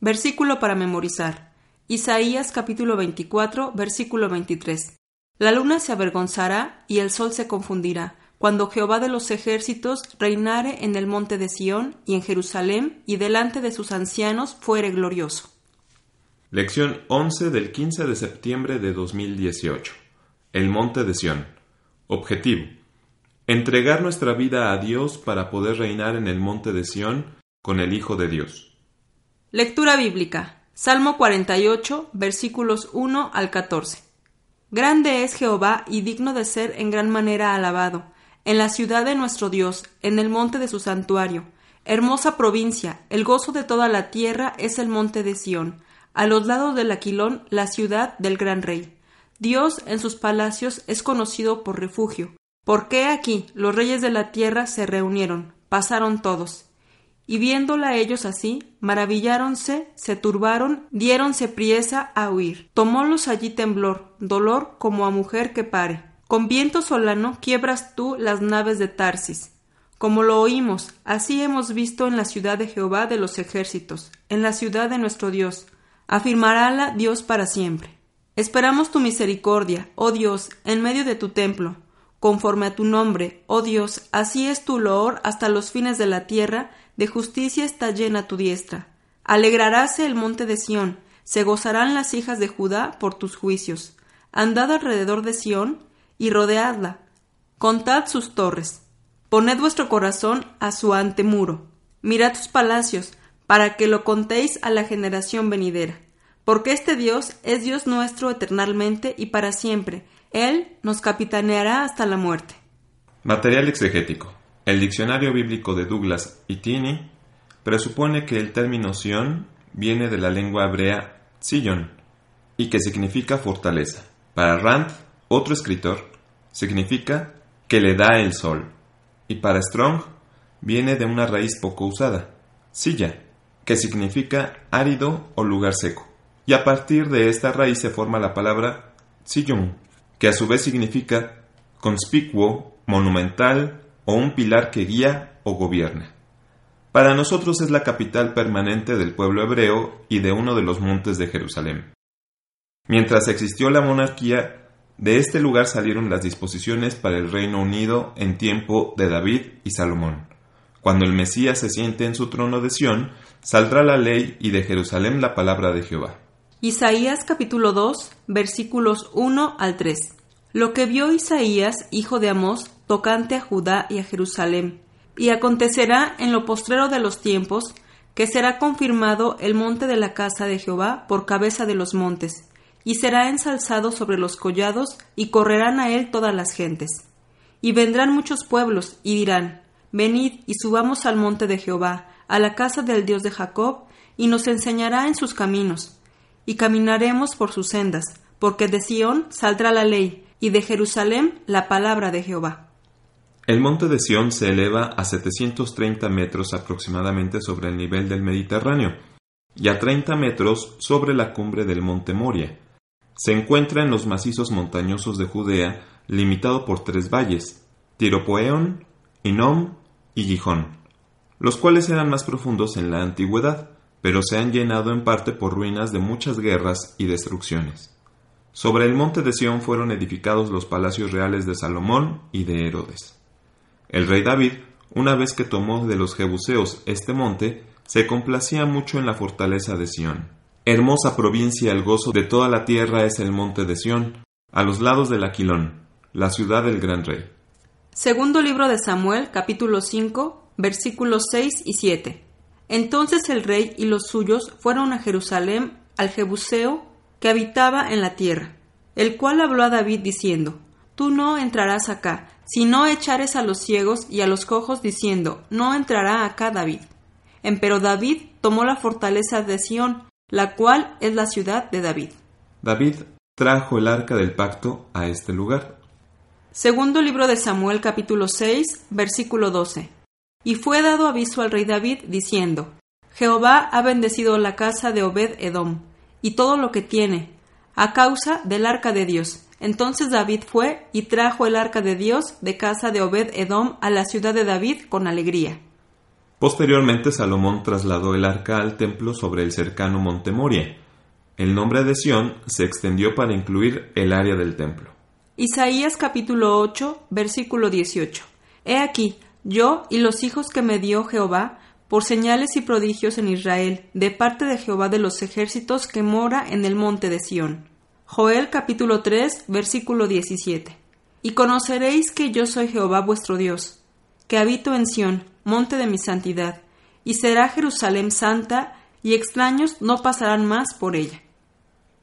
Versículo para memorizar. Isaías capítulo 24, versículo 23. La luna se avergonzará y el sol se confundirá, cuando Jehová de los ejércitos reinare en el monte de Sión y en Jerusalén, y delante de sus ancianos fuere glorioso. Lección 11 del 15 de septiembre de 2018. El monte de Sión. Objetivo. Entregar nuestra vida a Dios para poder reinar en el monte de Sión con el Hijo de Dios. Lectura bíblica. Salmo 48, versículos 1 al 14. Grande es Jehová y digno de ser en gran manera alabado, en la ciudad de nuestro Dios, en el monte de su santuario. Hermosa provincia, el gozo de toda la tierra es el monte de Sión, a los lados del Aquilón, la ciudad del gran rey. Dios en sus palacios es conocido por refugio. ¿Por qué aquí los reyes de la tierra se reunieron? Pasaron todos. Y viéndola ellos así, maravilláronse, se turbaron, diéronse priesa a huir. Tomólos allí temblor, dolor como a mujer que pare. Con viento solano quiebras tú las naves de Tarsis. Como lo oímos, así hemos visto en la ciudad de Jehová de los ejércitos, en la ciudad de nuestro Dios. Afirmarála Dios para siempre. Esperamos tu misericordia, oh Dios, en medio de tu templo. Conforme a tu nombre, oh Dios, así es tu loor hasta los fines de la tierra, de justicia está llena tu diestra. Alegraráse el monte de Sión, se gozarán las hijas de Judá por tus juicios. Andad alrededor de Sión, y rodeadla. Contad sus torres. Poned vuestro corazón a su antemuro. Mirad sus palacios, para que lo contéis a la generación venidera. Porque este Dios es Dios nuestro eternalmente y para siempre. Él nos capitaneará hasta la muerte. Material exegético. El diccionario bíblico de Douglas y Tini presupone que el término Sion viene de la lengua hebrea Sion y que significa fortaleza. Para Rand, otro escritor, significa que le da el sol. Y para Strong, viene de una raíz poco usada, silla, que significa árido o lugar seco. Y a partir de esta raíz se forma la palabra sillón, que a su vez significa conspicuo, monumental o un pilar que guía o gobierna. Para nosotros es la capital permanente del pueblo hebreo y de uno de los montes de Jerusalén. Mientras existió la monarquía, de este lugar salieron las disposiciones para el Reino Unido en tiempo de David y Salomón. Cuando el Mesías se siente en su trono de Sión, saldrá la ley y de Jerusalén la palabra de Jehová. Isaías capítulo 2 versículos 1 al 3. Lo que vio Isaías, hijo de Amós, tocante a Judá y a Jerusalén. Y acontecerá en lo postrero de los tiempos, que será confirmado el monte de la casa de Jehová por cabeza de los montes, y será ensalzado sobre los collados, y correrán a él todas las gentes. Y vendrán muchos pueblos, y dirán, Venid y subamos al monte de Jehová, a la casa del Dios de Jacob, y nos enseñará en sus caminos, y caminaremos por sus sendas, porque de Sión saldrá la ley, y de Jerusalén la palabra de Jehová. El monte de Sión se eleva a 730 metros aproximadamente sobre el nivel del Mediterráneo, y a 30 metros sobre la cumbre del monte Moria, se encuentra en los macizos montañosos de Judea, limitado por tres valles, Tiropoeón, Inom y Gijón, los cuales eran más profundos en la antigüedad, pero se han llenado en parte por ruinas de muchas guerras y destrucciones. Sobre el monte de Sión fueron edificados los palacios reales de Salomón y de Herodes. El rey David, una vez que tomó de los jebuseos este monte, se complacía mucho en la fortaleza de Sión Hermosa provincia el gozo de toda la tierra es el monte de Sión, a los lados del Aquilón, la ciudad del gran rey. Segundo libro de Samuel, capítulo 5, versículos 6 y 7. Entonces el rey y los suyos fueron a Jerusalén al Jebuseo que habitaba en la tierra, el cual habló a David diciendo, Tú no entrarás acá, si no echares a los ciegos y a los cojos diciendo, No entrará acá David. Empero David tomó la fortaleza de Sión, la cual es la ciudad de David. David trajo el arca del pacto a este lugar. Segundo libro de Samuel capítulo 6 versículo 12. Y fue dado aviso al rey David diciendo, Jehová ha bendecido la casa de Obed Edom y todo lo que tiene, a causa del arca de Dios. Entonces David fue y trajo el arca de Dios de casa de Obed Edom a la ciudad de David con alegría. Posteriormente Salomón trasladó el arca al templo sobre el cercano monte Moria. El nombre de Sión se extendió para incluir el área del templo. Isaías capítulo 8, versículo 18. He aquí, yo y los hijos que me dio Jehová, por señales y prodigios en Israel, de parte de Jehová de los ejércitos que mora en el monte de Sión. Joel capítulo 3, versículo 17. Y conoceréis que yo soy Jehová vuestro Dios, que habito en Sión, monte de mi santidad, y será Jerusalén santa, y extraños no pasarán más por ella.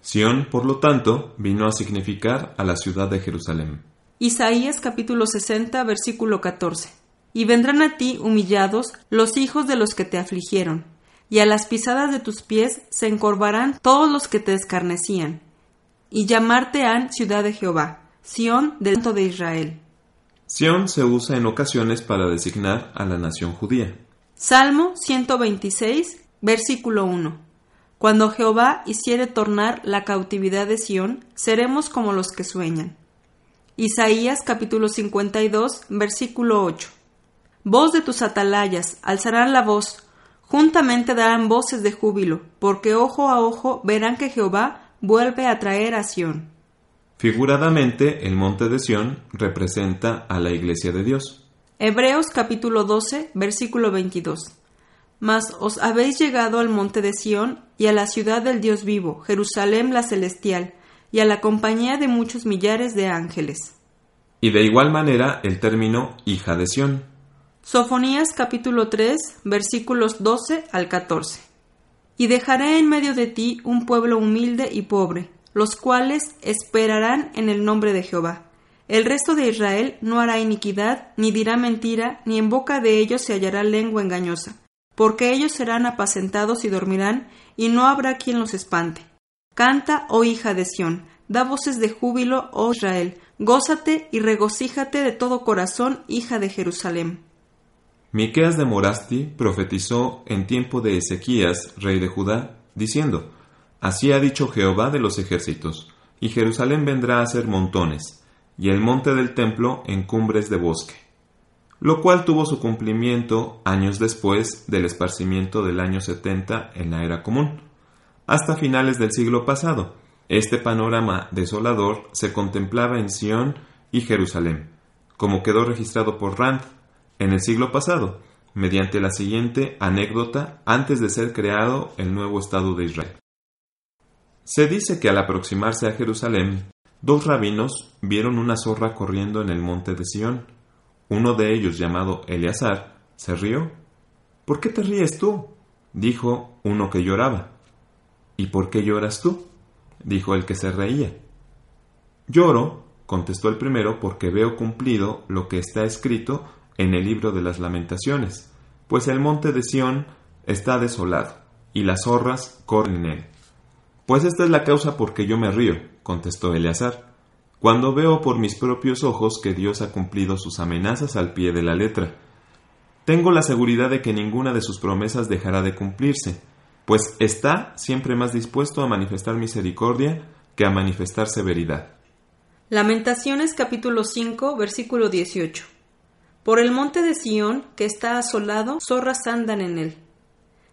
Sión, por lo tanto, vino a significar a la ciudad de Jerusalén. Isaías capítulo 60, versículo 14. Y vendrán a ti humillados los hijos de los que te afligieron, y a las pisadas de tus pies se encorvarán todos los que te escarnecían, y llamarte han ciudad de Jehová, Sión del Santo de Israel. Sión se usa en ocasiones para designar a la nación judía. Salmo 126, versículo 1. Cuando Jehová hiciere tornar la cautividad de Sión, seremos como los que sueñan. Isaías capítulo 52, versículo 8. Voz de tus atalayas, alzarán la voz, juntamente darán voces de júbilo, porque ojo a ojo verán que Jehová vuelve a traer a Sión. Figuradamente, el monte de Sión representa a la iglesia de Dios. Hebreos capítulo 12, versículo 22. Mas os habéis llegado al monte de Sión y a la ciudad del Dios vivo, Jerusalén la celestial, y a la compañía de muchos millares de ángeles. Y de igual manera el término hija de Sión. Sofonías capítulo 3, versículos 12 al 14. Y dejaré en medio de ti un pueblo humilde y pobre, los cuales esperarán en el nombre de Jehová. El resto de Israel no hará iniquidad, ni dirá mentira, ni en boca de ellos se hallará lengua engañosa, porque ellos serán apacentados y dormirán, y no habrá quien los espante. Canta, oh hija de Sión, da voces de júbilo, oh Israel, gózate y regocíjate de todo corazón, hija de Jerusalén. Miqueas de Morasti profetizó en tiempo de Ezequías, rey de Judá, diciendo: Así ha dicho Jehová de los ejércitos, y Jerusalén vendrá a ser montones, y el monte del templo en cumbres de bosque. Lo cual tuvo su cumplimiento años después del esparcimiento del año 70 en la era común, hasta finales del siglo pasado. Este panorama desolador se contemplaba en Sión y Jerusalén, como quedó registrado por Rand en el siglo pasado, mediante la siguiente anécdota antes de ser creado el nuevo Estado de Israel. Se dice que al aproximarse a Jerusalén, dos rabinos vieron una zorra corriendo en el monte de Sión. Uno de ellos, llamado Eleazar, se rió. ¿Por qué te ríes tú? dijo uno que lloraba. ¿Y por qué lloras tú? dijo el que se reía. Lloro, contestó el primero, porque veo cumplido lo que está escrito en el libro de las lamentaciones, pues el monte de Sión está desolado, y las zorras corren en él. Pues esta es la causa por que yo me río, contestó Eleazar, cuando veo por mis propios ojos que Dios ha cumplido sus amenazas al pie de la letra. Tengo la seguridad de que ninguna de sus promesas dejará de cumplirse, pues está siempre más dispuesto a manifestar misericordia que a manifestar severidad. Lamentaciones capítulo 5 versículo 18. Por el monte de Sión, que está asolado, zorras andan en él.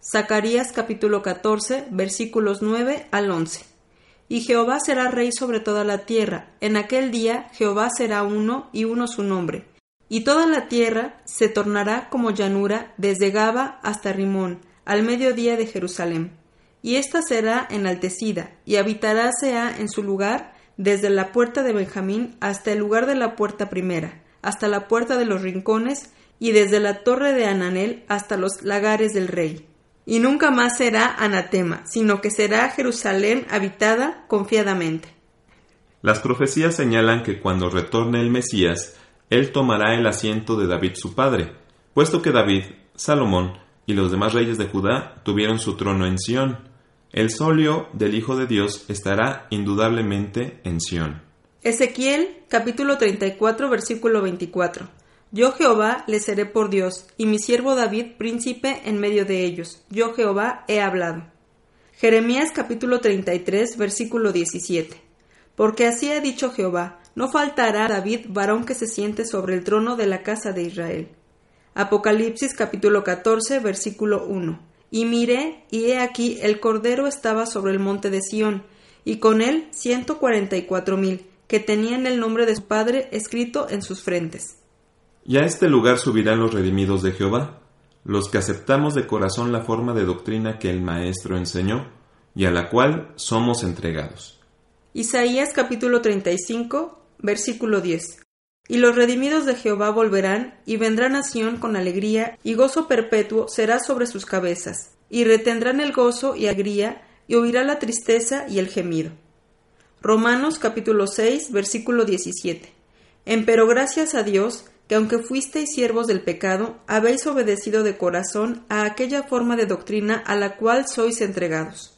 Zacarías capítulo 14 versículos 9 al 11. Y Jehová será rey sobre toda la tierra. En aquel día Jehová será uno y uno su nombre. Y toda la tierra se tornará como llanura desde Gaba hasta Rimón, al mediodía de Jerusalén. Y ésta será enaltecida, y habitará sea en su lugar desde la puerta de Benjamín hasta el lugar de la puerta primera, hasta la puerta de los rincones, y desde la torre de Ananel hasta los lagares del rey y nunca más será anatema, sino que será Jerusalén habitada confiadamente. Las profecías señalan que cuando retorne el Mesías, él tomará el asiento de David su padre, puesto que David, Salomón y los demás reyes de Judá tuvieron su trono en Sión. El solio del Hijo de Dios estará indudablemente en Sión. Ezequiel capítulo 34 versículo 24. Yo Jehová les seré por Dios, y mi siervo David príncipe en medio de ellos. Yo Jehová he hablado. Jeremías capítulo 33 versículo 17. Porque así ha dicho Jehová, no faltará David varón que se siente sobre el trono de la casa de Israel. Apocalipsis capítulo 14 versículo 1. Y miré, y he aquí el Cordero estaba sobre el monte de Sión, y con él ciento cuarenta y cuatro mil, que tenían el nombre de su Padre escrito en sus frentes. Y a este lugar subirán los redimidos de Jehová, los que aceptamos de corazón la forma de doctrina que el Maestro enseñó, y a la cual somos entregados. Isaías capítulo 35, versículo 10. Y los redimidos de Jehová volverán, y vendrán a Sión con alegría, y gozo perpetuo será sobre sus cabezas, y retendrán el gozo y alegría, y oirá la tristeza y el gemido. Romanos capítulo 6, versículo 17. Empero gracias a Dios, que aunque fuisteis siervos del pecado, habéis obedecido de corazón a aquella forma de doctrina a la cual sois entregados.